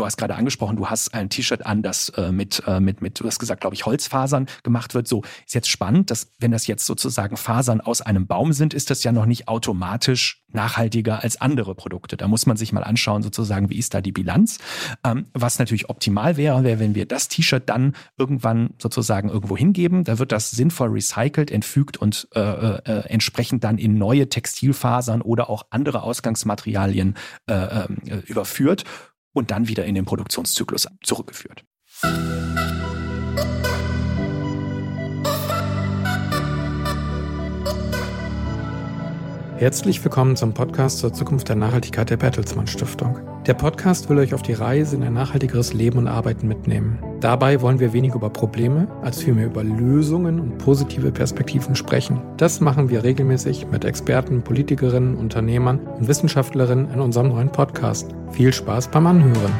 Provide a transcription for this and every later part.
du hast gerade angesprochen, du hast ein T-Shirt an, das äh, mit, äh, mit, mit, du hast gesagt, glaube ich, Holzfasern gemacht wird. So ist jetzt spannend, dass wenn das jetzt sozusagen Fasern aus einem Baum sind, ist das ja noch nicht automatisch nachhaltiger als andere Produkte. Da muss man sich mal anschauen, sozusagen, wie ist da die Bilanz. Ähm, was natürlich optimal wäre, wäre, wenn wir das T-Shirt dann irgendwann sozusagen irgendwo hingeben. Da wird das sinnvoll recycelt, entfügt und äh, äh, entsprechend dann in neue Textilfasern oder auch andere Ausgangsmaterialien äh, äh, überführt und dann wieder in den Produktionszyklus zurückgeführt. Herzlich willkommen zum Podcast zur Zukunft der Nachhaltigkeit der Bertelsmann Stiftung. Der Podcast will euch auf die Reise in ein nachhaltigeres Leben und Arbeiten mitnehmen. Dabei wollen wir weniger über Probleme, als vielmehr über Lösungen und positive Perspektiven sprechen. Das machen wir regelmäßig mit Experten, Politikerinnen, Unternehmern und Wissenschaftlerinnen in unserem neuen Podcast. Viel Spaß beim Anhören.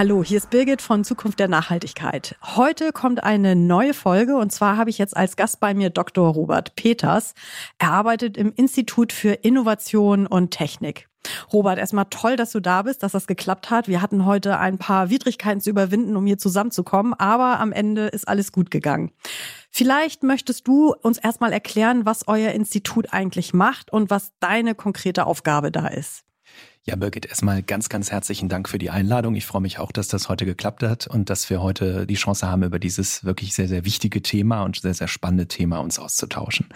Hallo, hier ist Birgit von Zukunft der Nachhaltigkeit. Heute kommt eine neue Folge und zwar habe ich jetzt als Gast bei mir Dr. Robert Peters. Er arbeitet im Institut für Innovation und Technik. Robert, erstmal toll, dass du da bist, dass das geklappt hat. Wir hatten heute ein paar Widrigkeiten zu überwinden, um hier zusammenzukommen, aber am Ende ist alles gut gegangen. Vielleicht möchtest du uns erstmal erklären, was euer Institut eigentlich macht und was deine konkrete Aufgabe da ist. Ja, Birgit, erstmal ganz, ganz herzlichen Dank für die Einladung. Ich freue mich auch, dass das heute geklappt hat und dass wir heute die Chance haben, über dieses wirklich sehr, sehr wichtige Thema und sehr, sehr spannende Thema uns auszutauschen.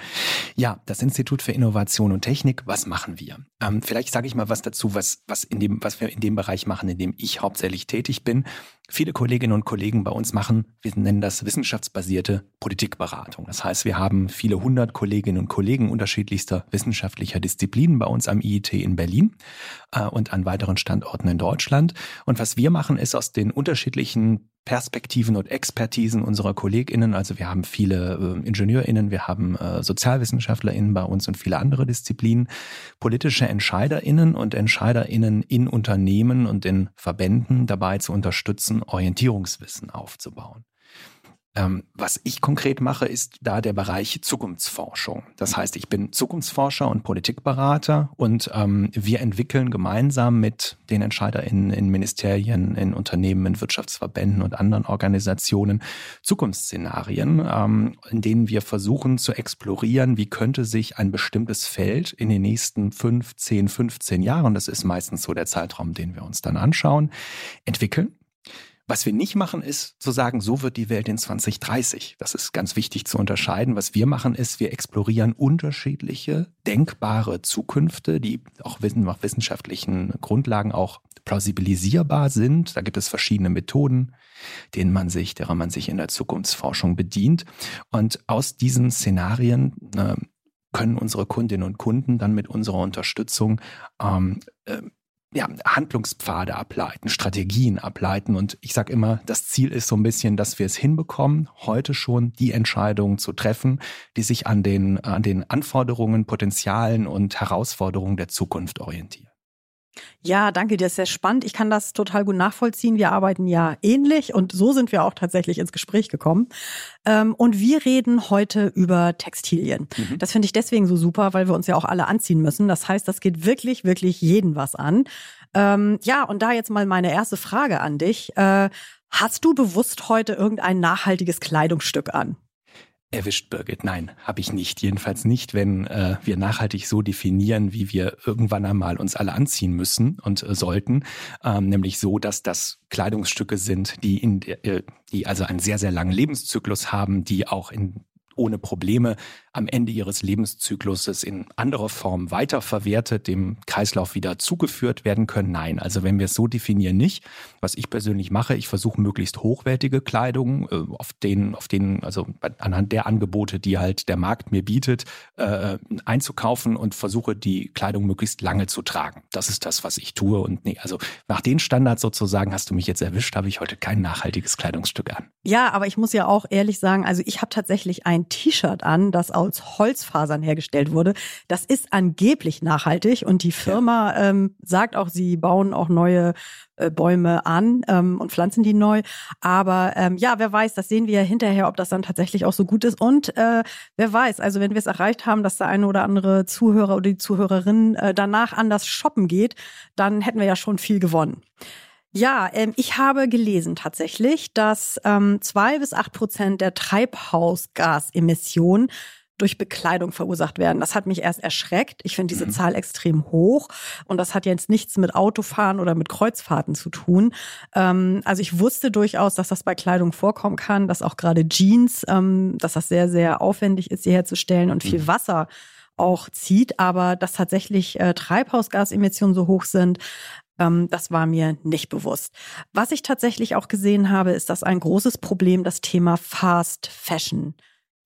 Ja, das Institut für Innovation und Technik, was machen wir? Ähm, vielleicht sage ich mal was dazu, was, was, in dem, was wir in dem Bereich machen, in dem ich hauptsächlich tätig bin. Viele Kolleginnen und Kollegen bei uns machen, wir nennen das wissenschaftsbasierte Politikberatung. Das heißt, wir haben viele hundert Kolleginnen und Kollegen unterschiedlichster wissenschaftlicher Disziplinen bei uns am IIT in Berlin äh, und an weiteren Standorten in Deutschland. Und was wir machen, ist aus den unterschiedlichen Perspektiven und Expertisen unserer KollegInnen. Also wir haben viele äh, IngenieurInnen, wir haben äh, SozialwissenschaftlerInnen bei uns und viele andere Disziplinen, politische EntscheiderInnen und EntscheiderInnen in Unternehmen und in Verbänden dabei zu unterstützen, Orientierungswissen aufzubauen. Ähm, was ich konkret mache, ist da der Bereich Zukunftsforschung. Das heißt, ich bin Zukunftsforscher und Politikberater und ähm, wir entwickeln gemeinsam mit den EntscheiderInnen in Ministerien, in Unternehmen, in Wirtschaftsverbänden und anderen Organisationen Zukunftsszenarien, ähm, in denen wir versuchen zu explorieren, wie könnte sich ein bestimmtes Feld in den nächsten 5, 10, 15 Jahren, das ist meistens so der Zeitraum, den wir uns dann anschauen, entwickeln was wir nicht machen, ist zu sagen, so wird die Welt in 2030. Das ist ganz wichtig zu unterscheiden. Was wir machen, ist, wir explorieren unterschiedliche denkbare Zukünfte, die auch nach wissenschaftlichen Grundlagen auch plausibilisierbar sind. Da gibt es verschiedene Methoden, denen man sich, derer man sich in der Zukunftsforschung bedient. Und aus diesen Szenarien äh, können unsere Kundinnen und Kunden dann mit unserer Unterstützung ähm, äh, ja, Handlungspfade ableiten, Strategien ableiten. Und ich sage immer, das Ziel ist so ein bisschen, dass wir es hinbekommen, heute schon die Entscheidungen zu treffen, die sich an den, an den Anforderungen, Potenzialen und Herausforderungen der Zukunft orientieren. Ja, danke dir. Das ist sehr spannend. Ich kann das total gut nachvollziehen. Wir arbeiten ja ähnlich und so sind wir auch tatsächlich ins Gespräch gekommen. Ähm, und wir reden heute über Textilien. Mhm. Das finde ich deswegen so super, weil wir uns ja auch alle anziehen müssen. Das heißt, das geht wirklich, wirklich jeden was an. Ähm, ja, und da jetzt mal meine erste Frage an dich. Äh, hast du bewusst heute irgendein nachhaltiges Kleidungsstück an? Erwischt, Birgit. Nein, habe ich nicht. Jedenfalls nicht, wenn äh, wir nachhaltig so definieren, wie wir irgendwann einmal uns alle anziehen müssen und äh, sollten. Ähm, nämlich so, dass das Kleidungsstücke sind, die in äh, die also einen sehr, sehr langen Lebenszyklus haben, die auch in ohne Probleme am Ende ihres Lebenszykluses in anderer Form weiterverwertet, dem Kreislauf wieder zugeführt werden können? Nein, also wenn wir es so definieren, nicht. Was ich persönlich mache, ich versuche möglichst hochwertige Kleidung äh, auf den, auf den, also anhand der Angebote, die halt der Markt mir bietet, äh, einzukaufen und versuche die Kleidung möglichst lange zu tragen. Das ist das, was ich tue. Und nee, also nach den Standards sozusagen hast du mich jetzt erwischt, habe ich heute kein nachhaltiges Kleidungsstück an. Ja, aber ich muss ja auch ehrlich sagen, also ich habe tatsächlich ein ein T-Shirt an, das aus Holzfasern hergestellt wurde. Das ist angeblich nachhaltig und die Firma ja. ähm, sagt auch, sie bauen auch neue äh, Bäume an ähm, und pflanzen die neu. Aber ähm, ja, wer weiß, das sehen wir ja hinterher, ob das dann tatsächlich auch so gut ist. Und äh, wer weiß, also wenn wir es erreicht haben, dass der eine oder andere Zuhörer oder die Zuhörerin äh, danach anders shoppen geht, dann hätten wir ja schon viel gewonnen. Ja, ähm, ich habe gelesen tatsächlich, dass ähm, zwei bis acht Prozent der Treibhausgasemissionen durch Bekleidung verursacht werden. Das hat mich erst erschreckt. Ich finde diese mhm. Zahl extrem hoch und das hat jetzt nichts mit Autofahren oder mit Kreuzfahrten zu tun. Ähm, also ich wusste durchaus, dass das bei Kleidung vorkommen kann, dass auch gerade Jeans, ähm, dass das sehr, sehr aufwendig ist, sie herzustellen und viel mhm. Wasser auch zieht, aber dass tatsächlich äh, Treibhausgasemissionen so hoch sind, das war mir nicht bewusst. Was ich tatsächlich auch gesehen habe, ist, dass ein großes Problem das Thema Fast Fashion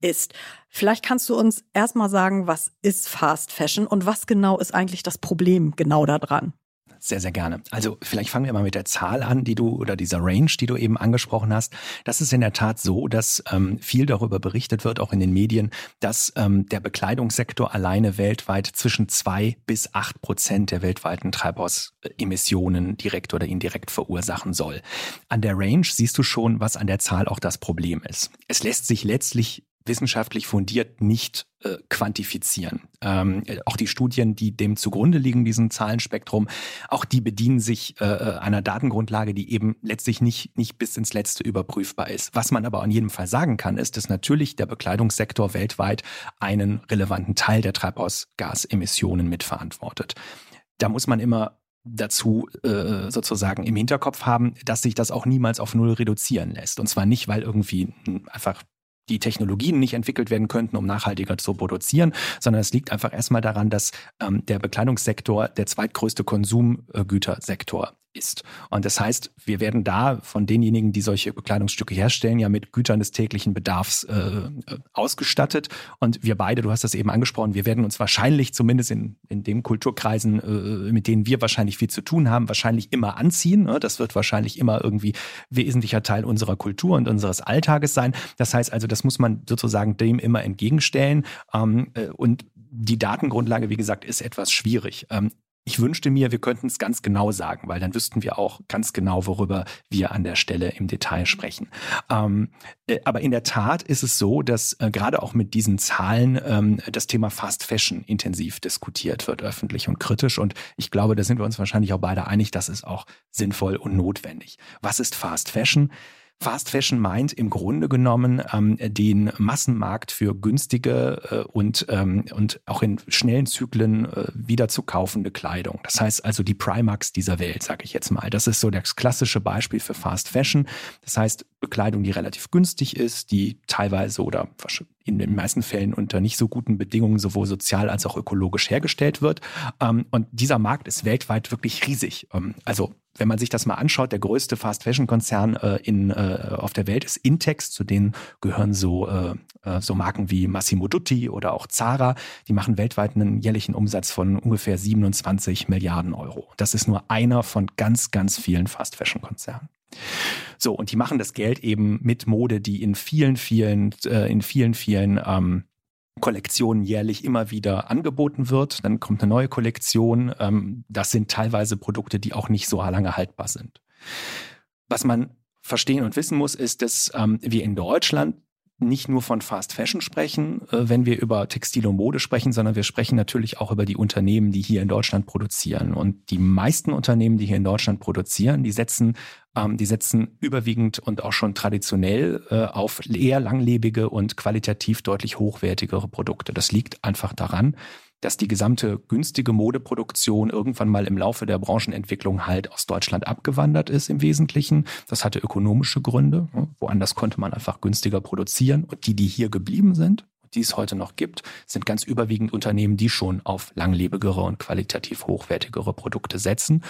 ist. Vielleicht kannst du uns erstmal sagen, was ist Fast Fashion und was genau ist eigentlich das Problem genau daran? Sehr, sehr gerne. Also vielleicht fangen wir mal mit der Zahl an, die du oder dieser Range, die du eben angesprochen hast. Das ist in der Tat so, dass ähm, viel darüber berichtet wird, auch in den Medien, dass ähm, der Bekleidungssektor alleine weltweit zwischen zwei bis acht Prozent der weltweiten Treibhausemissionen direkt oder indirekt verursachen soll. An der Range siehst du schon, was an der Zahl auch das Problem ist. Es lässt sich letztlich wissenschaftlich fundiert nicht äh, quantifizieren. Ähm, auch die Studien, die dem zugrunde liegen, diesem Zahlenspektrum, auch die bedienen sich äh, äh, einer Datengrundlage, die eben letztlich nicht, nicht bis ins Letzte überprüfbar ist. Was man aber in jedem Fall sagen kann, ist, dass natürlich der Bekleidungssektor weltweit einen relevanten Teil der Treibhausgasemissionen mitverantwortet. Da muss man immer dazu äh, sozusagen im Hinterkopf haben, dass sich das auch niemals auf Null reduzieren lässt. Und zwar nicht, weil irgendwie einfach die Technologien nicht entwickelt werden könnten, um nachhaltiger zu produzieren, sondern es liegt einfach erstmal daran, dass ähm, der Bekleidungssektor der zweitgrößte Konsumgütersektor ist. Und das heißt, wir werden da von denjenigen, die solche Bekleidungsstücke herstellen, ja mit Gütern des täglichen Bedarfs äh, ausgestattet. Und wir beide, du hast das eben angesprochen, wir werden uns wahrscheinlich, zumindest in, in den Kulturkreisen, äh, mit denen wir wahrscheinlich viel zu tun haben, wahrscheinlich immer anziehen. Ne? Das wird wahrscheinlich immer irgendwie wesentlicher Teil unserer Kultur und unseres Alltages sein. Das heißt also, das muss man sozusagen dem immer entgegenstellen. Ähm, äh, und die Datengrundlage, wie gesagt, ist etwas schwierig. Ähm, ich wünschte mir, wir könnten es ganz genau sagen, weil dann wüssten wir auch ganz genau, worüber wir an der Stelle im Detail sprechen. Ähm, äh, aber in der Tat ist es so, dass äh, gerade auch mit diesen Zahlen ähm, das Thema Fast Fashion intensiv diskutiert wird, öffentlich und kritisch. Und ich glaube, da sind wir uns wahrscheinlich auch beide einig, das ist auch sinnvoll und notwendig. Was ist Fast Fashion? Fast Fashion meint im Grunde genommen ähm, den Massenmarkt für günstige äh, und, ähm, und auch in schnellen Zyklen äh, wieder zu kaufende Kleidung. Das heißt also die Primax dieser Welt, sage ich jetzt mal. Das ist so das klassische Beispiel für Fast Fashion. Das heißt Bekleidung, die relativ günstig ist, die teilweise oder in den meisten Fällen unter nicht so guten Bedingungen sowohl sozial als auch ökologisch hergestellt wird. Ähm, und dieser Markt ist weltweit wirklich riesig. Ähm, also wenn man sich das mal anschaut, der größte Fast Fashion Konzern äh, in, äh, auf der Welt ist Intex, zu denen gehören so, äh, so Marken wie Massimo Dutti oder auch Zara. Die machen weltweit einen jährlichen Umsatz von ungefähr 27 Milliarden Euro. Das ist nur einer von ganz, ganz vielen Fast Fashion Konzernen. So, und die machen das Geld eben mit Mode, die in vielen, vielen, äh, in vielen, vielen ähm, Kollektionen jährlich immer wieder angeboten wird. Dann kommt eine neue Kollektion. Ähm, das sind teilweise Produkte, die auch nicht so lange haltbar sind. Was man verstehen und wissen muss, ist, dass ähm, wir in Deutschland nicht nur von Fast Fashion sprechen, äh, wenn wir über Textil und Mode sprechen, sondern wir sprechen natürlich auch über die Unternehmen, die hier in Deutschland produzieren. Und die meisten Unternehmen, die hier in Deutschland produzieren, die setzen, ähm, die setzen überwiegend und auch schon traditionell äh, auf eher langlebige und qualitativ deutlich hochwertigere Produkte. Das liegt einfach daran, dass die gesamte günstige Modeproduktion irgendwann mal im Laufe der Branchenentwicklung halt aus Deutschland abgewandert ist im Wesentlichen. Das hatte ökonomische Gründe. Woanders konnte man einfach günstiger produzieren. Und die, die hier geblieben sind, die es heute noch gibt, sind ganz überwiegend Unternehmen, die schon auf langlebigere und qualitativ hochwertigere Produkte setzen.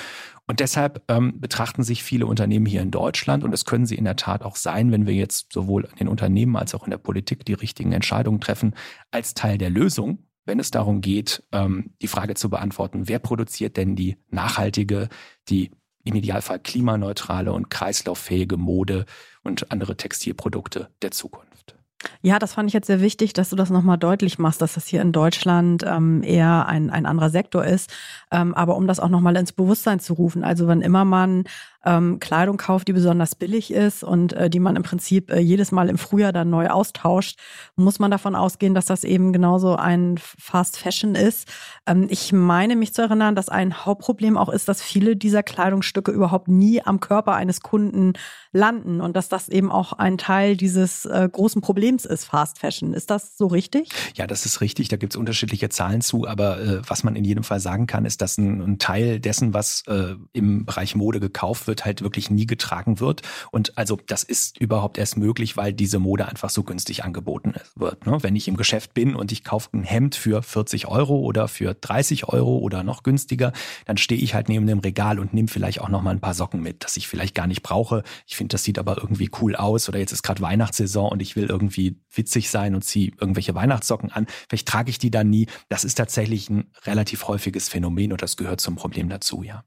Und deshalb ähm, betrachten sich viele Unternehmen hier in Deutschland, und das können sie in der Tat auch sein, wenn wir jetzt sowohl in den Unternehmen als auch in der Politik die richtigen Entscheidungen treffen, als Teil der Lösung wenn es darum geht, ähm, die Frage zu beantworten, wer produziert denn die nachhaltige, die im Idealfall klimaneutrale und kreislauffähige Mode und andere Textilprodukte der Zukunft. Ja, das fand ich jetzt sehr wichtig, dass du das nochmal deutlich machst, dass das hier in Deutschland ähm, eher ein, ein anderer Sektor ist. Ähm, aber um das auch nochmal ins Bewusstsein zu rufen, also wenn immer man ähm, Kleidung kauft, die besonders billig ist und äh, die man im Prinzip äh, jedes Mal im Frühjahr dann neu austauscht, muss man davon ausgehen, dass das eben genauso ein Fast Fashion ist. Ähm, ich meine mich zu erinnern, dass ein Hauptproblem auch ist, dass viele dieser Kleidungsstücke überhaupt nie am Körper eines Kunden landen und dass das eben auch ein Teil dieses äh, großen Problems ist, Fast Fashion. Ist das so richtig? Ja, das ist richtig. Da gibt es unterschiedliche Zahlen zu, aber äh, was man in jedem Fall sagen kann, ist, dass ein, ein Teil dessen, was äh, im Bereich Mode gekauft wird, halt wirklich nie getragen wird. Und also das ist überhaupt erst möglich, weil diese Mode einfach so günstig angeboten wird. Ne? Wenn ich im Geschäft bin und ich kaufe ein Hemd für 40 Euro oder für 30 Euro oder noch günstiger, dann stehe ich halt neben dem Regal und nehme vielleicht auch noch mal ein paar Socken mit, dass ich vielleicht gar nicht brauche. Ich finde, das sieht aber irgendwie cool aus oder jetzt ist gerade Weihnachtssaison und ich will irgendwie witzig sein und ziehe irgendwelche Weihnachtssocken an. Vielleicht trage ich die dann nie. Das ist tatsächlich ein relativ häufiges Phänomen und das gehört zum Problem dazu, ja.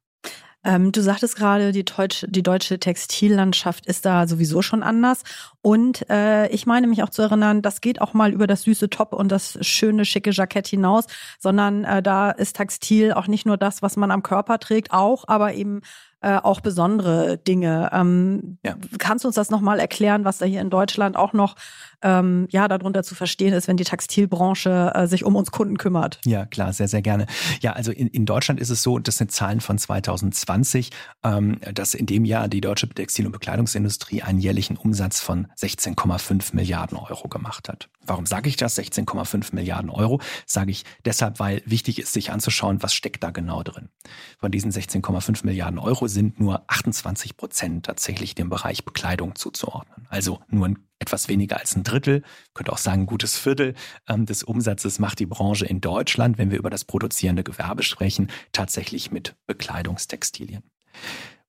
Ähm, du sagtest gerade, die, Deutsch, die deutsche Textillandschaft ist da sowieso schon anders. Und äh, ich meine mich auch zu erinnern, das geht auch mal über das süße Top und das schöne, schicke Jackett hinaus, sondern äh, da ist Textil auch nicht nur das, was man am Körper trägt, auch, aber eben äh, auch besondere Dinge. Ähm, ja. Kannst du uns das nochmal erklären, was da hier in Deutschland auch noch ähm, ja darunter zu verstehen ist, wenn die Textilbranche äh, sich um uns Kunden kümmert? Ja, klar, sehr, sehr gerne. Ja, also in, in Deutschland ist es so, das sind Zahlen von 2020, ähm, dass in dem Jahr die deutsche Textil- und Bekleidungsindustrie einen jährlichen Umsatz von 16,5 Milliarden Euro gemacht hat. Warum sage ich das? 16,5 Milliarden Euro. Sage ich deshalb, weil wichtig ist, sich anzuschauen, was steckt da genau drin. Von diesen 16,5 Milliarden Euro sind nur 28 Prozent tatsächlich dem Bereich Bekleidung zuzuordnen. Also nur ein, etwas weniger als ein Drittel, könnte auch sagen ein gutes Viertel ähm, des Umsatzes macht die Branche in Deutschland, wenn wir über das produzierende Gewerbe sprechen, tatsächlich mit Bekleidungstextilien.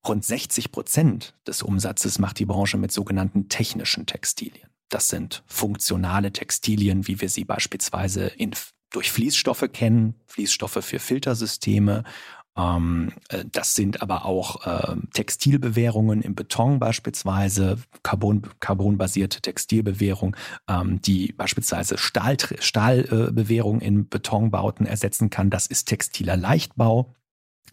Rund 60 Prozent des Umsatzes macht die Branche mit sogenannten technischen Textilien. Das sind funktionale Textilien, wie wir sie beispielsweise in, durch Fließstoffe kennen, Fließstoffe für Filtersysteme das sind aber auch äh, Textilbewährungen im Beton beispielsweise, Carbon, carbonbasierte Textilbewährung, ähm, die beispielsweise Stahl, Stahlbewährung in Betonbauten ersetzen kann. Das ist textiler Leichtbau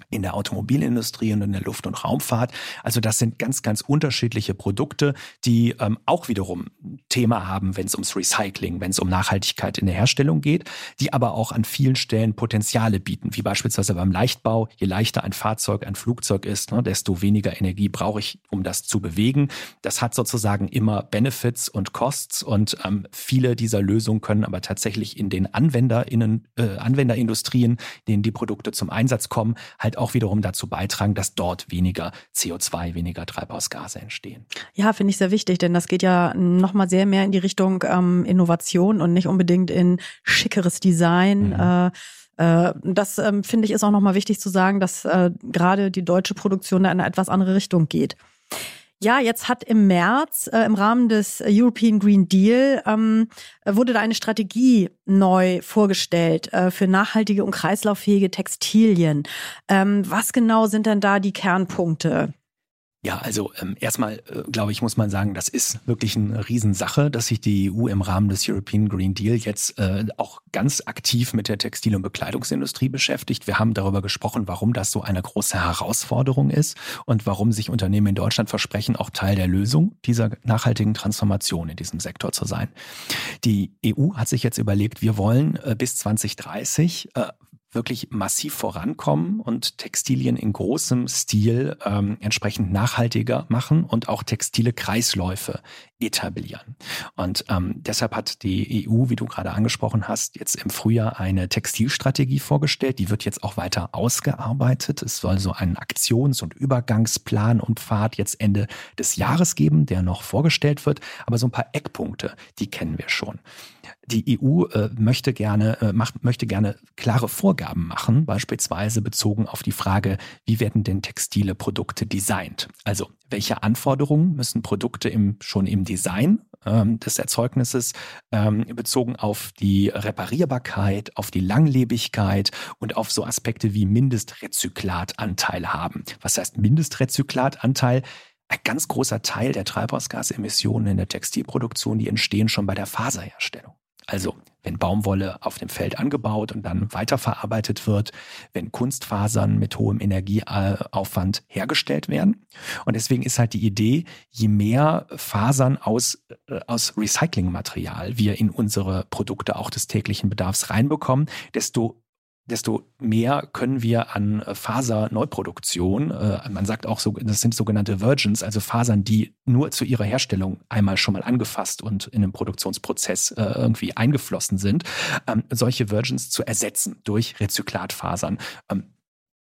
in der Automobilindustrie und in der Luft- und Raumfahrt. Also das sind ganz, ganz unterschiedliche Produkte, die ähm, auch wiederum Thema haben, wenn es ums Recycling, wenn es um Nachhaltigkeit in der Herstellung geht, die aber auch an vielen Stellen Potenziale bieten, wie beispielsweise beim Leichtbau. Je leichter ein Fahrzeug, ein Flugzeug ist, ne, desto weniger Energie brauche ich, um das zu bewegen. Das hat sozusagen immer Benefits und Costs und ähm, viele dieser Lösungen können aber tatsächlich in den AnwenderInnen, äh, Anwenderindustrien, denen die Produkte zum Einsatz kommen, halt auch wiederum dazu beitragen, dass dort weniger CO2, weniger Treibhausgase entstehen. Ja, finde ich sehr wichtig, denn das geht ja nochmal sehr mehr in die Richtung ähm, Innovation und nicht unbedingt in schickeres Design. Mhm. Äh, äh das ähm, finde ich ist auch nochmal wichtig zu sagen, dass äh, gerade die deutsche Produktion in eine etwas andere Richtung geht. Ja, jetzt hat im März äh, im Rahmen des European Green Deal ähm, wurde da eine Strategie neu vorgestellt äh, für nachhaltige und kreislauffähige Textilien. Ähm, was genau sind denn da die Kernpunkte? Ja, also ähm, erstmal, äh, glaube ich, muss man sagen, das ist wirklich eine Riesensache, dass sich die EU im Rahmen des European Green Deal jetzt äh, auch ganz aktiv mit der Textil- und Bekleidungsindustrie beschäftigt. Wir haben darüber gesprochen, warum das so eine große Herausforderung ist und warum sich Unternehmen in Deutschland versprechen, auch Teil der Lösung dieser nachhaltigen Transformation in diesem Sektor zu sein. Die EU hat sich jetzt überlegt, wir wollen äh, bis 2030 äh, wirklich massiv vorankommen und Textilien in großem Stil ähm, entsprechend nachhaltiger machen und auch textile Kreisläufe etablieren. Und ähm, deshalb hat die EU, wie du gerade angesprochen hast, jetzt im Frühjahr eine Textilstrategie vorgestellt. Die wird jetzt auch weiter ausgearbeitet. Es soll so einen Aktions- und Übergangsplan und Pfad jetzt Ende des Jahres geben, der noch vorgestellt wird. Aber so ein paar Eckpunkte, die kennen wir schon. Die EU äh, möchte gerne, äh, macht, möchte gerne klare Vorgaben machen, beispielsweise bezogen auf die Frage, wie werden denn textile Produkte designt? Also welche Anforderungen müssen Produkte im, schon im Design ähm, des Erzeugnisses ähm, bezogen auf die Reparierbarkeit, auf die Langlebigkeit und auf so Aspekte wie Mindestrezyklatanteil haben. Was heißt Mindestrezyklatanteil? Ein ganz großer Teil der Treibhausgasemissionen in der Textilproduktion, die entstehen schon bei der Faserherstellung. Also wenn Baumwolle auf dem Feld angebaut und dann weiterverarbeitet wird, wenn Kunstfasern mit hohem Energieaufwand hergestellt werden. Und deswegen ist halt die Idee, je mehr Fasern aus, äh, aus Recyclingmaterial wir in unsere Produkte auch des täglichen Bedarfs reinbekommen, desto desto mehr können wir an äh, Faserneuproduktion, äh, man sagt auch so, das sind sogenannte Virgins, also Fasern, die nur zu ihrer Herstellung einmal schon mal angefasst und in den Produktionsprozess äh, irgendwie eingeflossen sind, ähm, solche Virgins zu ersetzen durch Rezyklatfasern. Ähm,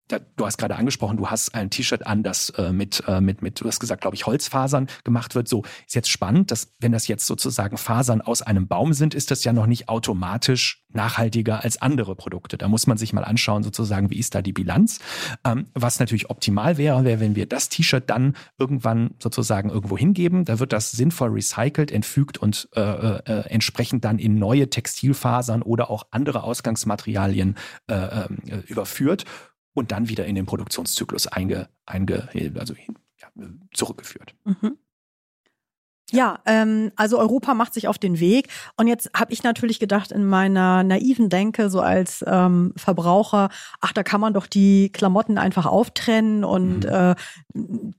du hast gerade angesprochen, du hast ein T-Shirt an, das äh, mit, äh, mit, mit, du hast gesagt, glaube ich, Holzfasern gemacht wird. So ist jetzt spannend, dass wenn das jetzt sozusagen Fasern aus einem Baum sind, ist das ja noch nicht automatisch nachhaltiger als andere Produkte. Da muss man sich mal anschauen, sozusagen, wie ist da die Bilanz. Ähm, was natürlich optimal wäre, wäre, wenn wir das T-Shirt dann irgendwann sozusagen irgendwo hingeben. Da wird das sinnvoll recycelt, entfügt und äh, äh, äh entsprechend dann in neue Textilfasern oder auch andere Ausgangsmaterialien äh, ähm, überführt und dann wieder in den Produktionszyklus einge, einge also ja, zurückgeführt. Mhm. Ja, ähm, also Europa macht sich auf den Weg. Und jetzt habe ich natürlich gedacht in meiner naiven Denke, so als ähm, Verbraucher, ach, da kann man doch die Klamotten einfach auftrennen und mhm. äh,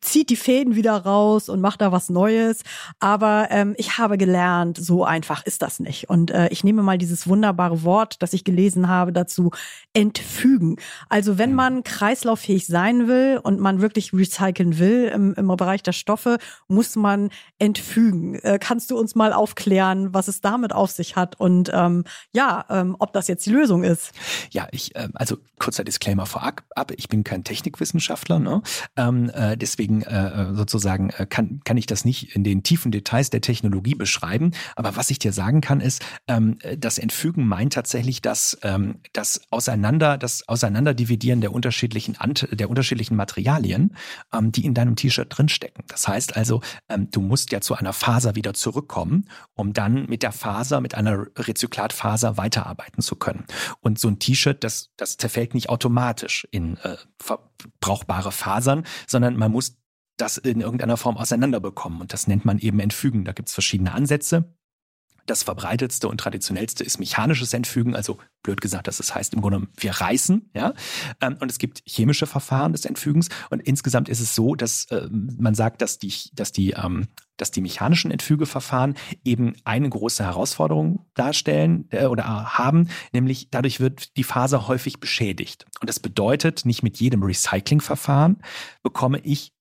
zieht die Fäden wieder raus und macht da was Neues. Aber ähm, ich habe gelernt, so einfach ist das nicht. Und äh, ich nehme mal dieses wunderbare Wort, das ich gelesen habe, dazu entfügen. Also wenn man kreislauffähig sein will und man wirklich recyceln will im, im Bereich der Stoffe, muss man entfügen Lügen. Äh, kannst du uns mal aufklären, was es damit auf sich hat und ähm, ja, ähm, ob das jetzt die Lösung ist? Ja, ich, äh, also kurzer Disclaimer vorab, ich bin kein Technikwissenschaftler, ne? ähm, äh, deswegen äh, sozusagen äh, kann, kann ich das nicht in den tiefen Details der Technologie beschreiben. Aber was ich dir sagen kann, ist, ähm, das Entfügen meint tatsächlich, dass ähm, das Auseinander, das Auseinanderdividieren der unterschiedlichen Ant der unterschiedlichen Materialien, ähm, die in deinem T-Shirt drinstecken. Das heißt also, du musst ja zu einer Faser wieder zurückkommen, um dann mit der Faser, mit einer Rezyklatfaser weiterarbeiten zu können. Und so ein T-Shirt, das, das zerfällt nicht automatisch in äh, brauchbare Fasern, sondern man muss das in irgendeiner Form auseinanderbekommen. Und das nennt man eben Entfügen. Da gibt es verschiedene Ansätze. Das verbreitetste und traditionellste ist mechanisches Entfügen, also blöd gesagt, dass es heißt im Grunde, wir reißen, ja. Ähm, und es gibt chemische Verfahren des Entfügens. Und insgesamt ist es so, dass äh, man sagt, dass die, dass die, ähm, dass die mechanischen Entfügeverfahren eben eine große Herausforderung darstellen äh, oder haben, nämlich dadurch wird die Faser häufig beschädigt. Und das bedeutet, nicht mit jedem Recyclingverfahren bekomme ich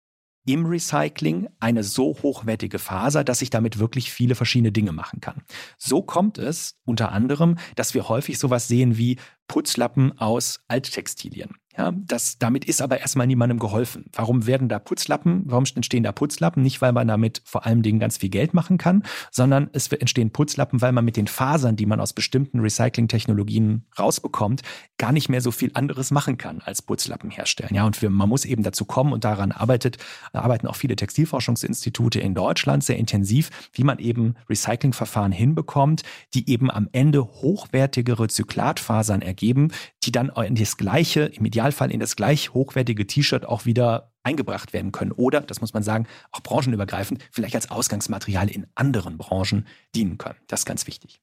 im Recycling eine so hochwertige Faser, dass ich damit wirklich viele verschiedene Dinge machen kann. So kommt es unter anderem, dass wir häufig sowas sehen wie Putzlappen aus Alttextilien. Ja, das, damit ist aber erstmal niemandem geholfen. Warum werden da Putzlappen? Warum entstehen da Putzlappen? Nicht, weil man damit vor allem Dingen ganz viel Geld machen kann, sondern es entstehen Putzlappen, weil man mit den Fasern, die man aus bestimmten Recycling-Technologien rausbekommt, gar nicht mehr so viel anderes machen kann als Putzlappen herstellen. Ja, und wir, man muss eben dazu kommen und daran arbeitet, arbeiten auch viele Textilforschungsinstitute in Deutschland sehr intensiv, wie man eben Recyclingverfahren hinbekommt, die eben am Ende hochwertige Rezyklatfasern ergeben, die dann das gleiche, im Idealfall in das gleich hochwertige T-Shirt auch wieder eingebracht werden können. Oder, das muss man sagen, auch branchenübergreifend, vielleicht als Ausgangsmaterial in anderen Branchen dienen können. Das ist ganz wichtig.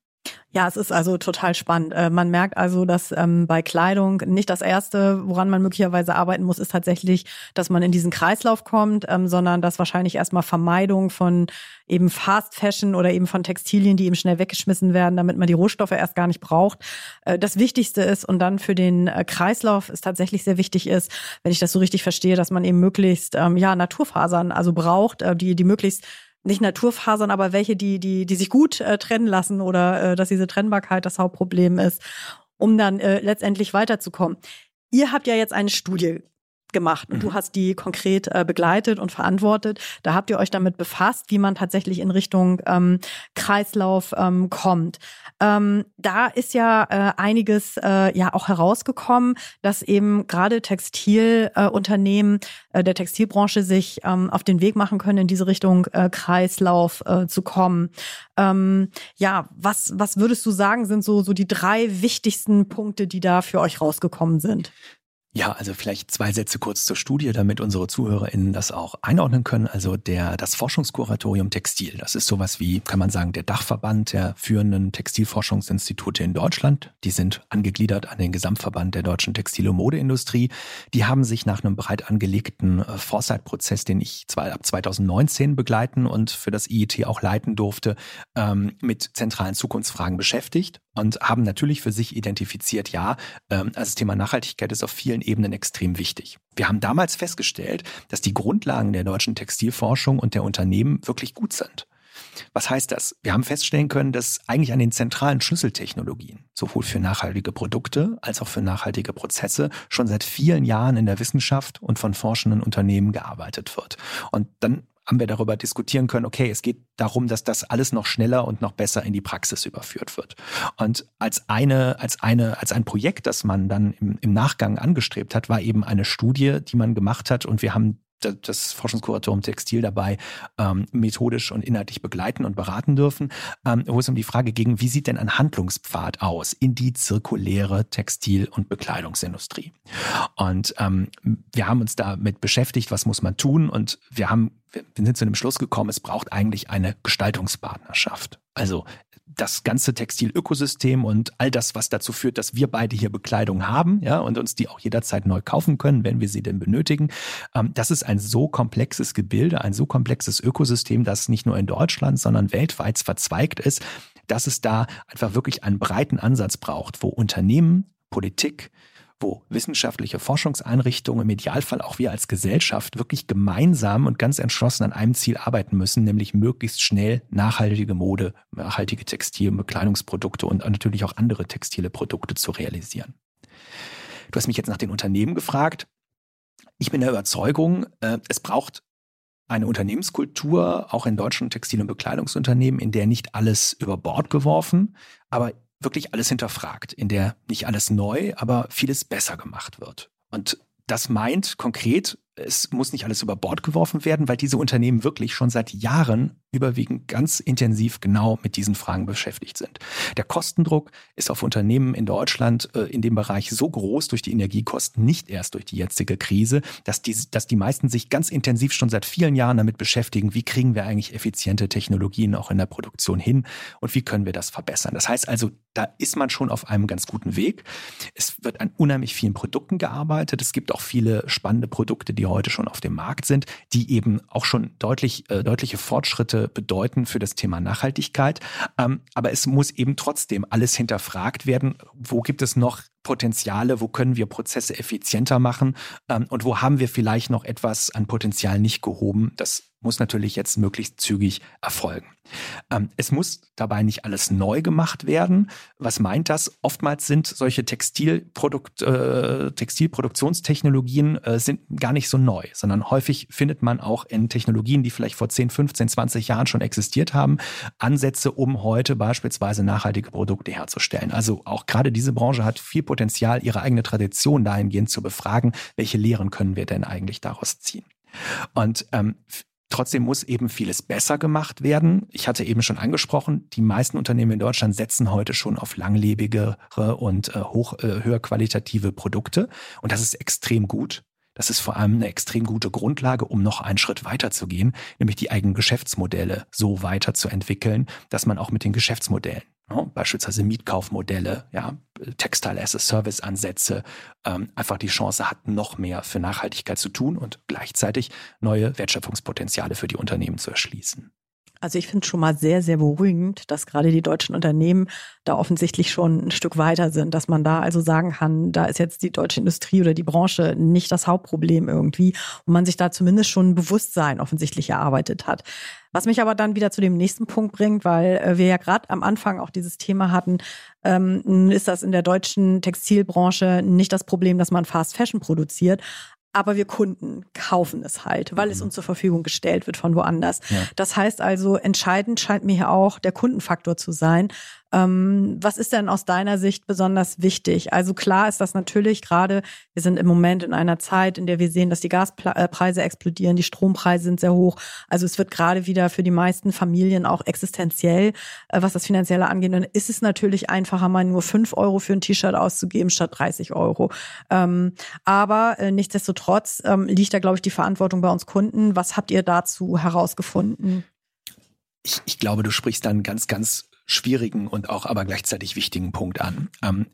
Ja, es ist also total spannend. Äh, man merkt also, dass ähm, bei Kleidung nicht das Erste, woran man möglicherweise arbeiten muss, ist tatsächlich, dass man in diesen Kreislauf kommt, ähm, sondern dass wahrscheinlich erstmal Vermeidung von eben Fast Fashion oder eben von Textilien, die eben schnell weggeschmissen werden, damit man die Rohstoffe erst gar nicht braucht, äh, das Wichtigste ist. Und dann für den äh, Kreislauf ist tatsächlich sehr wichtig ist, wenn ich das so richtig verstehe, dass man eben möglichst ähm, ja Naturfasern also braucht, äh, die die möglichst nicht Naturfasern, aber welche, die, die, die sich gut äh, trennen lassen oder äh, dass diese Trennbarkeit das Hauptproblem ist, um dann äh, letztendlich weiterzukommen. Ihr habt ja jetzt eine Studie gemacht und mhm. du hast die konkret äh, begleitet und verantwortet. Da habt ihr euch damit befasst, wie man tatsächlich in Richtung ähm, Kreislauf ähm, kommt. Ähm, da ist ja äh, einiges äh, ja auch herausgekommen, dass eben gerade Textilunternehmen äh, der Textilbranche sich ähm, auf den Weg machen können, in diese Richtung äh, Kreislauf äh, zu kommen. Ähm, ja, was was würdest du sagen, sind so so die drei wichtigsten Punkte, die da für euch rausgekommen sind? Ja, also vielleicht zwei Sätze kurz zur Studie, damit unsere ZuhörerInnen das auch einordnen können. Also der, das Forschungskuratorium Textil, das ist sowas wie, kann man sagen, der Dachverband der führenden Textilforschungsinstitute in Deutschland. Die sind angegliedert an den Gesamtverband der deutschen Textil- und Modeindustrie. Die haben sich nach einem breit angelegten äh, Foresight-Prozess, den ich zwar ab 2019 begleiten und für das IET auch leiten durfte, ähm, mit zentralen Zukunftsfragen beschäftigt und haben natürlich für sich identifiziert, ja, ähm, also das Thema Nachhaltigkeit ist auf vielen Ebenen extrem wichtig. Wir haben damals festgestellt, dass die Grundlagen der deutschen Textilforschung und der Unternehmen wirklich gut sind. Was heißt das? Wir haben feststellen können, dass eigentlich an den zentralen Schlüsseltechnologien, sowohl für nachhaltige Produkte als auch für nachhaltige Prozesse, schon seit vielen Jahren in der Wissenschaft und von forschenden Unternehmen gearbeitet wird. Und dann haben wir darüber diskutieren können, okay, es geht darum, dass das alles noch schneller und noch besser in die Praxis überführt wird. Und als eine, als eine, als ein Projekt, das man dann im, im Nachgang angestrebt hat, war eben eine Studie, die man gemacht hat und wir haben das Forschungskuratorium Textil dabei ähm, methodisch und inhaltlich begleiten und beraten dürfen, ähm, wo es um die Frage ging, wie sieht denn ein Handlungspfad aus in die zirkuläre Textil- und Bekleidungsindustrie? Und ähm, wir haben uns damit beschäftigt, was muss man tun und wir haben wir sind zu dem Schluss gekommen, es braucht eigentlich eine Gestaltungspartnerschaft. Also das ganze Textilökosystem und all das, was dazu führt, dass wir beide hier Bekleidung haben, ja, und uns die auch jederzeit neu kaufen können, wenn wir sie denn benötigen. Ähm, das ist ein so komplexes Gebilde, ein so komplexes Ökosystem, das nicht nur in Deutschland, sondern weltweit verzweigt ist, dass es da einfach wirklich einen breiten Ansatz braucht, wo Unternehmen, Politik, wo wissenschaftliche Forschungseinrichtungen, im Idealfall auch wir als Gesellschaft, wirklich gemeinsam und ganz entschlossen an einem Ziel arbeiten müssen, nämlich möglichst schnell nachhaltige Mode, nachhaltige Textil- und Bekleidungsprodukte und natürlich auch andere textile Produkte zu realisieren. Du hast mich jetzt nach den Unternehmen gefragt. Ich bin der Überzeugung, äh, es braucht eine Unternehmenskultur, auch in deutschen Textil- und Bekleidungsunternehmen, in der nicht alles über Bord geworfen, aber wirklich alles hinterfragt, in der nicht alles neu, aber vieles besser gemacht wird. Und das meint konkret, es muss nicht alles über Bord geworfen werden, weil diese Unternehmen wirklich schon seit Jahren überwiegend ganz intensiv genau mit diesen Fragen beschäftigt sind. Der Kostendruck ist auf Unternehmen in Deutschland äh, in dem Bereich so groß durch die Energiekosten, nicht erst durch die jetzige Krise, dass die, dass die meisten sich ganz intensiv schon seit vielen Jahren damit beschäftigen, wie kriegen wir eigentlich effiziente Technologien auch in der Produktion hin und wie können wir das verbessern. Das heißt also, da ist man schon auf einem ganz guten Weg. Es wird an unheimlich vielen Produkten gearbeitet. Es gibt auch viele spannende Produkte, die heute schon auf dem Markt sind, die eben auch schon deutlich, äh, deutliche Fortschritte bedeuten für das Thema Nachhaltigkeit. Ähm, aber es muss eben trotzdem alles hinterfragt werden. Wo gibt es noch Potenziale? Wo können wir Prozesse effizienter machen? Ähm, und wo haben wir vielleicht noch etwas an Potenzial nicht gehoben? Das muss natürlich jetzt möglichst zügig erfolgen. Ähm, es muss dabei nicht alles neu gemacht werden. Was meint das? Oftmals sind solche Textilprodukt, äh, Textilproduktionstechnologien äh, sind gar nicht so neu, sondern häufig findet man auch in Technologien, die vielleicht vor 10, 15, 20 Jahren schon existiert haben, Ansätze, um heute beispielsweise nachhaltige Produkte herzustellen. Also auch gerade diese Branche hat viel Potenzial, ihre eigene Tradition dahingehend zu befragen, welche Lehren können wir denn eigentlich daraus ziehen. Und ähm, Trotzdem muss eben vieles besser gemacht werden. Ich hatte eben schon angesprochen, die meisten Unternehmen in Deutschland setzen heute schon auf langlebigere und äh, hoch, äh, höher qualitative Produkte. Und das ist extrem gut. Das ist vor allem eine extrem gute Grundlage, um noch einen Schritt weiter zu gehen, nämlich die eigenen Geschäftsmodelle so weiterzuentwickeln, dass man auch mit den Geschäftsmodellen? Beispielsweise Mietkaufmodelle, ja, Textile as a Service Ansätze, ähm, einfach die Chance hat, noch mehr für Nachhaltigkeit zu tun und gleichzeitig neue Wertschöpfungspotenziale für die Unternehmen zu erschließen. Also ich finde es schon mal sehr, sehr beruhigend, dass gerade die deutschen Unternehmen da offensichtlich schon ein Stück weiter sind, dass man da also sagen kann, da ist jetzt die deutsche Industrie oder die Branche nicht das Hauptproblem irgendwie und man sich da zumindest schon ein Bewusstsein offensichtlich erarbeitet hat. Was mich aber dann wieder zu dem nächsten Punkt bringt, weil äh, wir ja gerade am Anfang auch dieses Thema hatten, ähm, ist das in der deutschen Textilbranche nicht das Problem, dass man Fast Fashion produziert, aber wir Kunden kaufen es halt, weil mhm. es uns zur Verfügung gestellt wird von woanders. Ja. Das heißt also, entscheidend scheint mir hier auch der Kundenfaktor zu sein. Ähm, was ist denn aus deiner Sicht besonders wichtig? Also klar ist das natürlich gerade, wir sind im Moment in einer Zeit, in der wir sehen, dass die Gaspreise explodieren, die Strompreise sind sehr hoch. Also es wird gerade wieder für die meisten Familien auch existenziell, äh, was das Finanzielle angeht. Und ist es natürlich einfacher, mal nur fünf Euro für ein T-Shirt auszugeben statt 30 Euro. Ähm, aber äh, nichtsdestotrotz ähm, liegt da, glaube ich, die Verantwortung bei uns Kunden. Was habt ihr dazu herausgefunden? Ich, ich glaube, du sprichst dann ganz, ganz schwierigen und auch aber gleichzeitig wichtigen Punkt an. Ähm,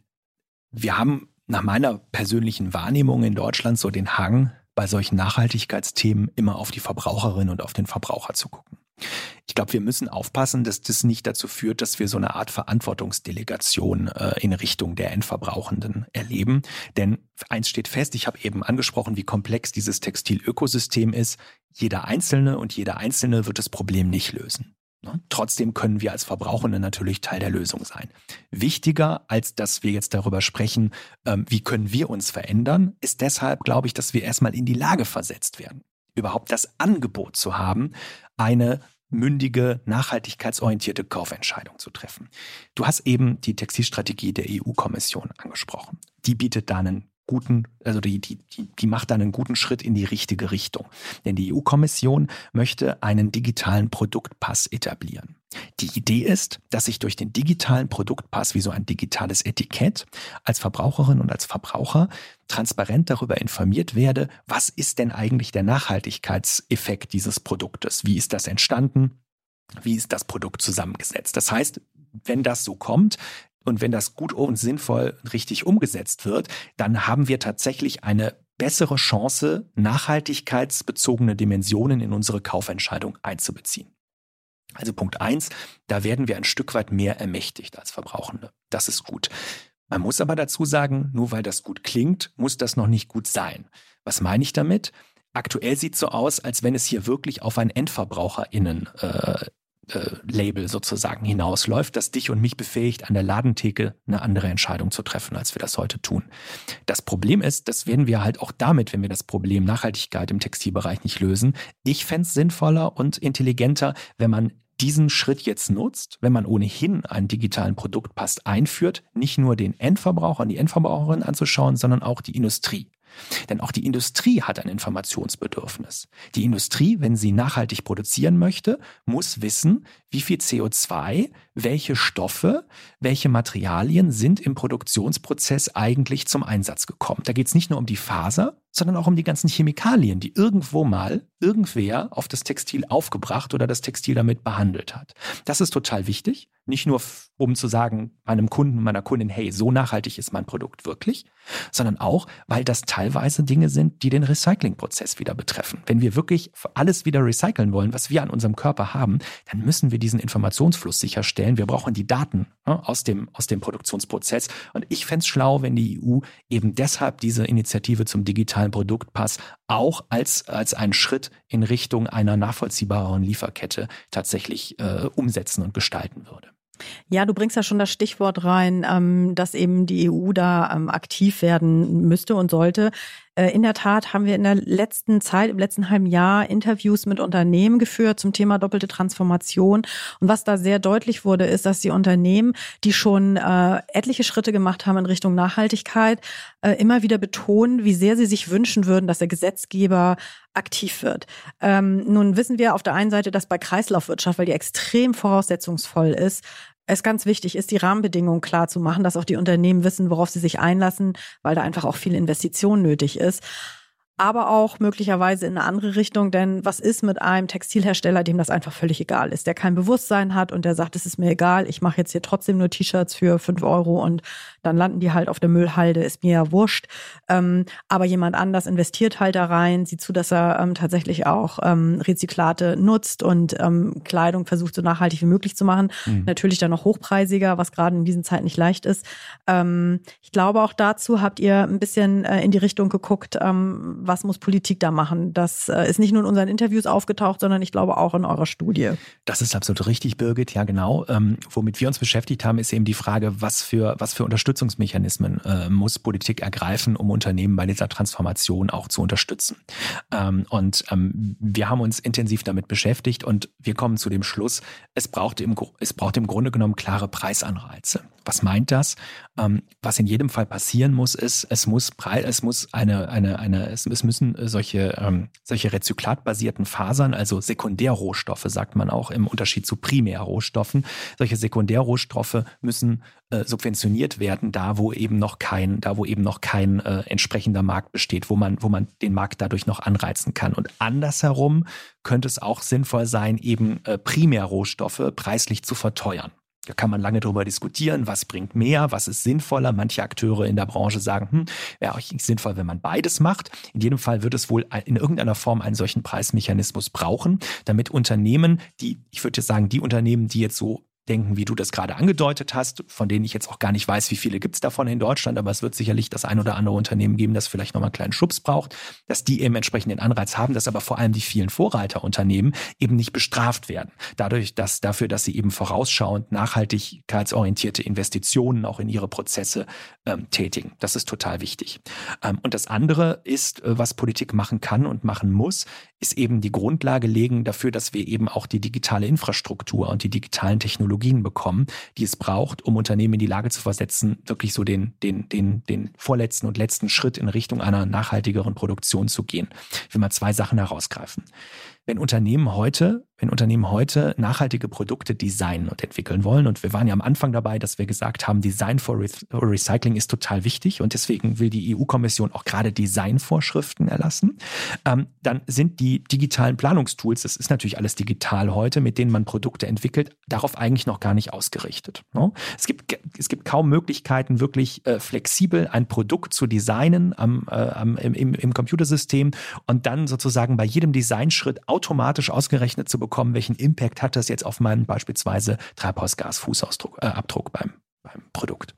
wir haben nach meiner persönlichen Wahrnehmung in Deutschland so den Hang, bei solchen Nachhaltigkeitsthemen immer auf die Verbraucherin und auf den Verbraucher zu gucken. Ich glaube, wir müssen aufpassen, dass das nicht dazu führt, dass wir so eine Art Verantwortungsdelegation äh, in Richtung der Endverbrauchenden erleben. Denn eins steht fest, ich habe eben angesprochen, wie komplex dieses Textilökosystem ist. Jeder Einzelne und jeder Einzelne wird das Problem nicht lösen. Ne? Trotzdem können wir als Verbrauchende natürlich Teil der Lösung sein. Wichtiger, als dass wir jetzt darüber sprechen, ähm, wie können wir uns verändern, ist deshalb, glaube ich, dass wir erstmal in die Lage versetzt werden, überhaupt das Angebot zu haben, eine mündige, nachhaltigkeitsorientierte Kaufentscheidung zu treffen. Du hast eben die Textilstrategie der EU-Kommission angesprochen. Die bietet da einen guten, also die, die, die, macht da einen guten Schritt in die richtige Richtung. Denn die EU-Kommission möchte einen digitalen Produktpass etablieren. Die Idee ist, dass ich durch den digitalen Produktpass wie so ein digitales Etikett als Verbraucherin und als Verbraucher transparent darüber informiert werde, was ist denn eigentlich der Nachhaltigkeitseffekt dieses Produktes? Wie ist das entstanden? Wie ist das Produkt zusammengesetzt? Das heißt, wenn das so kommt, und wenn das gut und sinnvoll richtig umgesetzt wird, dann haben wir tatsächlich eine bessere Chance, nachhaltigkeitsbezogene Dimensionen in unsere Kaufentscheidung einzubeziehen. Also Punkt eins, da werden wir ein Stück weit mehr ermächtigt als Verbrauchende. Das ist gut. Man muss aber dazu sagen, nur weil das gut klingt, muss das noch nicht gut sein. Was meine ich damit? Aktuell sieht es so aus, als wenn es hier wirklich auf ein EndverbraucherInnen äh, Label sozusagen hinausläuft, das dich und mich befähigt, an der Ladentheke eine andere Entscheidung zu treffen, als wir das heute tun. Das Problem ist, das werden wir halt auch damit, wenn wir das Problem Nachhaltigkeit im Textilbereich nicht lösen. Ich fände es sinnvoller und intelligenter, wenn man diesen Schritt jetzt nutzt, wenn man ohnehin einen digitalen Produktpass einführt, nicht nur den Endverbraucher und die Endverbraucherin anzuschauen, sondern auch die Industrie. Denn auch die Industrie hat ein Informationsbedürfnis. Die Industrie, wenn sie nachhaltig produzieren möchte, muss wissen, wie viel CO2, welche Stoffe, welche Materialien sind im Produktionsprozess eigentlich zum Einsatz gekommen. Da geht es nicht nur um die Faser, sondern auch um die ganzen Chemikalien, die irgendwo mal irgendwer auf das Textil aufgebracht oder das Textil damit behandelt hat. Das ist total wichtig. Nicht nur, um zu sagen, meinem Kunden, meiner Kundin, hey, so nachhaltig ist mein Produkt wirklich, sondern auch, weil das teilweise Dinge sind, die den Recyclingprozess wieder betreffen. Wenn wir wirklich alles wieder recyceln wollen, was wir an unserem Körper haben, dann müssen wir diesen Informationsfluss sicherstellen. Wir brauchen die Daten ne, aus, dem, aus dem Produktionsprozess. Und ich fände es schlau, wenn die EU eben deshalb diese Initiative zum digitalen Produktpass auch als, als einen Schritt in Richtung einer nachvollziehbaren Lieferkette tatsächlich äh, umsetzen und gestalten würde. Ja, du bringst ja schon das Stichwort rein, ähm, dass eben die EU da ähm, aktiv werden müsste und sollte. Äh, in der Tat haben wir in der letzten Zeit, im letzten halben Jahr Interviews mit Unternehmen geführt zum Thema doppelte Transformation. Und was da sehr deutlich wurde, ist, dass die Unternehmen, die schon äh, etliche Schritte gemacht haben in Richtung Nachhaltigkeit, äh, immer wieder betonen, wie sehr sie sich wünschen würden, dass der Gesetzgeber aktiv wird. Ähm, nun wissen wir auf der einen Seite, dass bei Kreislaufwirtschaft, weil die extrem voraussetzungsvoll ist, es ganz wichtig ist, die Rahmenbedingungen klar zu machen, dass auch die Unternehmen wissen, worauf sie sich einlassen, weil da einfach auch viel Investition nötig ist aber auch möglicherweise in eine andere Richtung. Denn was ist mit einem Textilhersteller, dem das einfach völlig egal ist, der kein Bewusstsein hat und der sagt, es ist mir egal, ich mache jetzt hier trotzdem nur T-Shirts für fünf Euro und dann landen die halt auf der Müllhalde, ist mir ja wurscht. Ähm, aber jemand anders investiert halt da rein, sieht zu, dass er ähm, tatsächlich auch ähm, Rezyklate nutzt und ähm, Kleidung versucht, so nachhaltig wie möglich zu machen. Mhm. Natürlich dann noch hochpreisiger, was gerade in diesen Zeiten nicht leicht ist. Ähm, ich glaube, auch dazu habt ihr ein bisschen äh, in die Richtung geguckt, ähm, was muss Politik da machen? Das äh, ist nicht nur in unseren Interviews aufgetaucht, sondern ich glaube auch in eurer Studie. Das ist absolut richtig, Birgit. Ja, genau. Ähm, womit wir uns beschäftigt haben, ist eben die Frage, was für, was für Unterstützungsmechanismen äh, muss Politik ergreifen, um Unternehmen bei dieser Transformation auch zu unterstützen. Ähm, und ähm, wir haben uns intensiv damit beschäftigt und wir kommen zu dem Schluss, es braucht im, es braucht im Grunde genommen klare Preisanreize. Was meint das? Ähm, was in jedem Fall passieren muss, ist, es muss, es muss eine, eine, eine, es, müssen solche, ähm, solche rezyklatbasierten Fasern, also Sekundärrohstoffe, sagt man auch im Unterschied zu Primärrohstoffen, solche Sekundärrohstoffe müssen äh, subventioniert werden, da wo eben noch kein, da wo eben noch kein äh, entsprechender Markt besteht, wo man, wo man den Markt dadurch noch anreizen kann. Und andersherum könnte es auch sinnvoll sein, eben äh, Primärrohstoffe preislich zu verteuern. Da kann man lange darüber diskutieren, was bringt mehr, was ist sinnvoller. Manche Akteure in der Branche sagen, hm, wäre auch nicht sinnvoll, wenn man beides macht. In jedem Fall wird es wohl in irgendeiner Form einen solchen Preismechanismus brauchen, damit Unternehmen, die, ich würde jetzt sagen, die Unternehmen, die jetzt so denken, wie du das gerade angedeutet hast, von denen ich jetzt auch gar nicht weiß, wie viele gibt es davon in Deutschland, aber es wird sicherlich das ein oder andere Unternehmen geben, das vielleicht nochmal einen kleinen Schubs braucht, dass die eben entsprechend den Anreiz haben, dass aber vor allem die vielen Vorreiterunternehmen eben nicht bestraft werden. Dadurch, dass dafür, dass sie eben vorausschauend nachhaltigkeitsorientierte Investitionen auch in ihre Prozesse ähm, tätigen. Das ist total wichtig. Ähm, und das andere ist, äh, was Politik machen kann und machen muss, ist eben die Grundlage legen dafür, dass wir eben auch die digitale Infrastruktur und die digitalen Technologien bekommen, die es braucht, um Unternehmen in die Lage zu versetzen, wirklich so den, den, den, den vorletzten und letzten Schritt in Richtung einer nachhaltigeren Produktion zu gehen. Ich will mal zwei Sachen herausgreifen. Wenn Unternehmen heute wenn Unternehmen heute nachhaltige Produkte designen und entwickeln wollen, und wir waren ja am Anfang dabei, dass wir gesagt haben, Design for Recycling ist total wichtig und deswegen will die EU-Kommission auch gerade Designvorschriften erlassen, ähm, dann sind die digitalen Planungstools, das ist natürlich alles digital heute, mit denen man Produkte entwickelt, darauf eigentlich noch gar nicht ausgerichtet. Ne? Es, gibt, es gibt kaum Möglichkeiten, wirklich äh, flexibel ein Produkt zu designen am, äh, am, im, im Computersystem und dann sozusagen bei jedem Designschritt automatisch ausgerechnet zu bekommen, bekommen, welchen Impact hat das jetzt auf meinen beispielsweise Treibhausgasfußabdruck äh, beim, beim Produkt.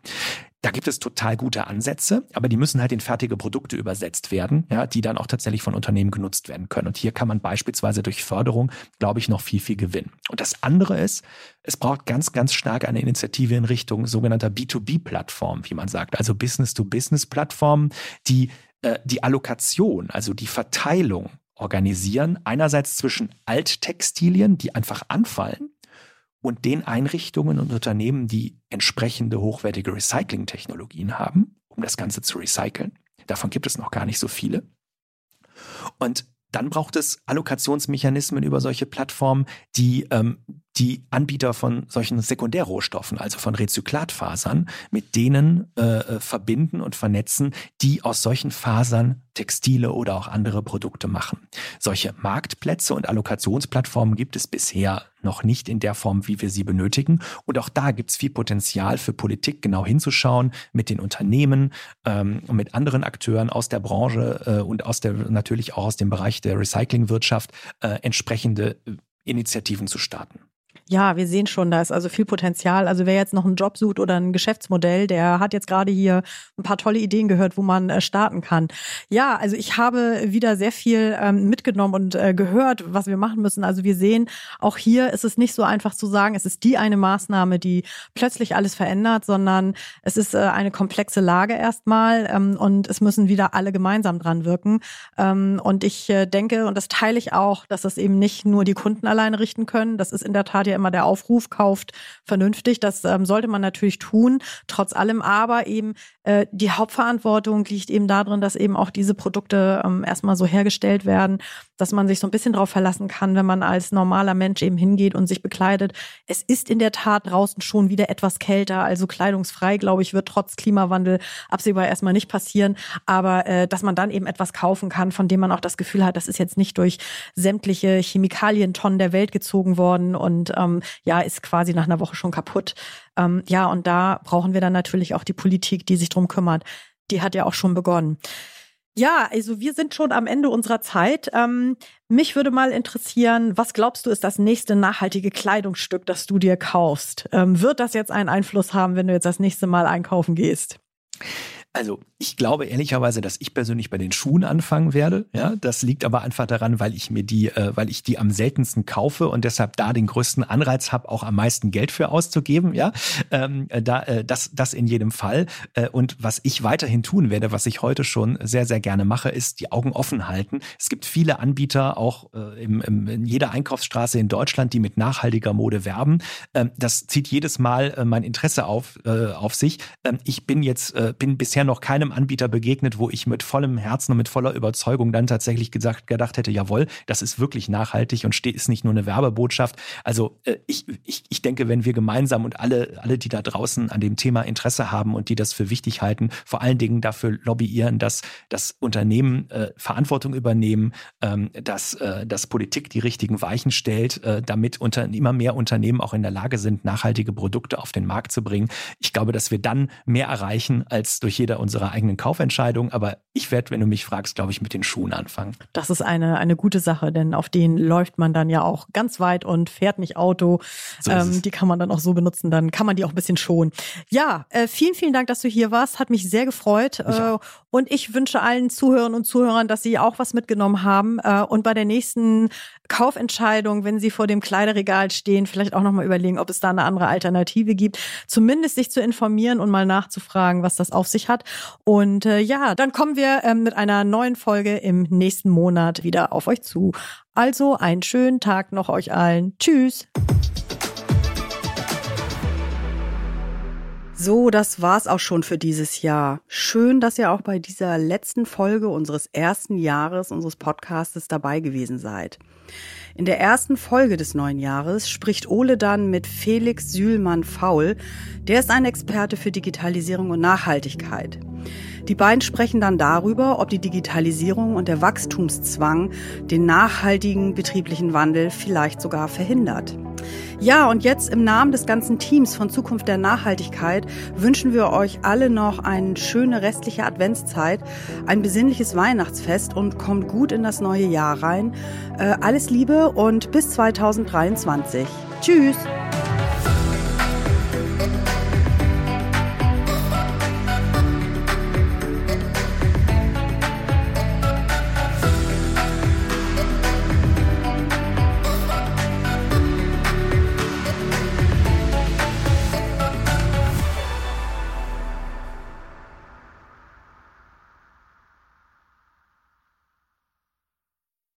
Da gibt es total gute Ansätze, aber die müssen halt in fertige Produkte übersetzt werden, ja, die dann auch tatsächlich von Unternehmen genutzt werden können. Und hier kann man beispielsweise durch Förderung, glaube ich, noch viel, viel gewinnen. Und das andere ist, es braucht ganz, ganz stark eine Initiative in Richtung sogenannter B2B-Plattform, wie man sagt, also Business-to-Business-Plattformen, die äh, die Allokation, also die Verteilung organisieren. Einerseits zwischen Alttextilien, die einfach anfallen, und den Einrichtungen und Unternehmen, die entsprechende hochwertige Recycling-Technologien haben, um das Ganze zu recyceln. Davon gibt es noch gar nicht so viele. Und dann braucht es Allokationsmechanismen über solche Plattformen, die ähm, die Anbieter von solchen Sekundärrohstoffen, also von Rezyklatfasern, mit denen äh, äh, verbinden und vernetzen, die aus solchen Fasern Textile oder auch andere Produkte machen. Solche Marktplätze und Allokationsplattformen gibt es bisher noch nicht in der Form, wie wir sie benötigen. Und auch da gibt es viel Potenzial für Politik, genau hinzuschauen, mit den Unternehmen ähm, und mit anderen Akteuren aus der Branche äh, und aus der natürlich auch aus dem Bereich der Recyclingwirtschaft äh, entsprechende äh, Initiativen zu starten. Ja, wir sehen schon, da ist also viel Potenzial. Also wer jetzt noch einen Job sucht oder ein Geschäftsmodell, der hat jetzt gerade hier ein paar tolle Ideen gehört, wo man äh, starten kann. Ja, also ich habe wieder sehr viel ähm, mitgenommen und äh, gehört, was wir machen müssen. Also wir sehen, auch hier ist es nicht so einfach zu sagen, es ist die eine Maßnahme, die plötzlich alles verändert, sondern es ist äh, eine komplexe Lage erstmal ähm, und es müssen wieder alle gemeinsam dran wirken. Ähm, und ich denke, und das teile ich auch, dass das eben nicht nur die Kunden alleine richten können. Das ist in der Tat ja immer der Aufruf, kauft vernünftig. Das ähm, sollte man natürlich tun, trotz allem. Aber eben äh, die Hauptverantwortung liegt eben darin, dass eben auch diese Produkte ähm, erstmal so hergestellt werden, dass man sich so ein bisschen darauf verlassen kann, wenn man als normaler Mensch eben hingeht und sich bekleidet. Es ist in der Tat draußen schon wieder etwas kälter, also kleidungsfrei, glaube ich, wird trotz Klimawandel absehbar erstmal nicht passieren. Aber äh, dass man dann eben etwas kaufen kann, von dem man auch das Gefühl hat, das ist jetzt nicht durch sämtliche Chemikalientonnen der Welt gezogen worden und ähm, ja, ist quasi nach einer Woche schon kaputt. Ähm, ja, und da brauchen wir dann natürlich auch die Politik, die sich drum kümmert. Die hat ja auch schon begonnen. Ja, also wir sind schon am Ende unserer Zeit. Ähm, mich würde mal interessieren, was glaubst du ist das nächste nachhaltige Kleidungsstück, das du dir kaufst? Ähm, wird das jetzt einen Einfluss haben, wenn du jetzt das nächste Mal einkaufen gehst? Also ich glaube ehrlicherweise, dass ich persönlich bei den Schuhen anfangen werde. Ja, das liegt aber einfach daran, weil ich mir die, äh, weil ich die am seltensten kaufe und deshalb da den größten Anreiz habe, auch am meisten Geld für auszugeben. Ja, ähm, äh, da äh, das das in jedem Fall. Äh, und was ich weiterhin tun werde, was ich heute schon sehr sehr gerne mache, ist die Augen offen halten. Es gibt viele Anbieter auch äh, im, im, in jeder Einkaufsstraße in Deutschland, die mit nachhaltiger Mode werben. Ähm, das zieht jedes Mal äh, mein Interesse auf auf sich. Ähm, ich bin jetzt bin bisher noch keinem Anbieter begegnet, wo ich mit vollem Herzen und mit voller Überzeugung dann tatsächlich gesagt, gedacht hätte, jawohl, das ist wirklich nachhaltig und ist nicht nur eine Werbebotschaft. Also äh, ich, ich, ich denke, wenn wir gemeinsam und alle, alle, die da draußen an dem Thema Interesse haben und die das für wichtig halten, vor allen Dingen dafür lobbyieren, dass das Unternehmen äh, Verantwortung übernehmen, ähm, dass, äh, dass Politik die richtigen Weichen stellt, äh, damit unter, immer mehr Unternehmen auch in der Lage sind, nachhaltige Produkte auf den Markt zu bringen. Ich glaube, dass wir dann mehr erreichen als durch jeder unserer eigenen Kaufentscheidungen. Aber ich werde, wenn du mich fragst, glaube ich, mit den Schuhen anfangen. Das ist eine, eine gute Sache, denn auf denen läuft man dann ja auch ganz weit und fährt nicht Auto. So ähm, die kann man dann auch so benutzen, dann kann man die auch ein bisschen schonen. Ja, äh, vielen, vielen Dank, dass du hier warst. Hat mich sehr gefreut. Äh, und ich wünsche allen Zuhörern und Zuhörern, dass sie auch was mitgenommen haben äh, und bei der nächsten Kaufentscheidung, wenn Sie vor dem Kleiderregal stehen, vielleicht auch nochmal überlegen, ob es da eine andere Alternative gibt. Zumindest sich zu informieren und mal nachzufragen, was das auf sich hat. Und äh, ja, dann kommen wir ähm, mit einer neuen Folge im nächsten Monat wieder auf euch zu. Also einen schönen Tag noch euch allen. Tschüss. So, das war's auch schon für dieses Jahr. Schön, dass ihr auch bei dieser letzten Folge unseres ersten Jahres unseres Podcastes dabei gewesen seid. In der ersten Folge des neuen Jahres spricht Ole dann mit Felix Sühlmann-Faul. Der ist ein Experte für Digitalisierung und Nachhaltigkeit. Die beiden sprechen dann darüber, ob die Digitalisierung und der Wachstumszwang den nachhaltigen betrieblichen Wandel vielleicht sogar verhindert. Ja, und jetzt im Namen des ganzen Teams von Zukunft der Nachhaltigkeit wünschen wir euch alle noch eine schöne restliche Adventszeit, ein besinnliches Weihnachtsfest und kommt gut in das neue Jahr rein. Äh, alles Liebe und bis 2023. Tschüss!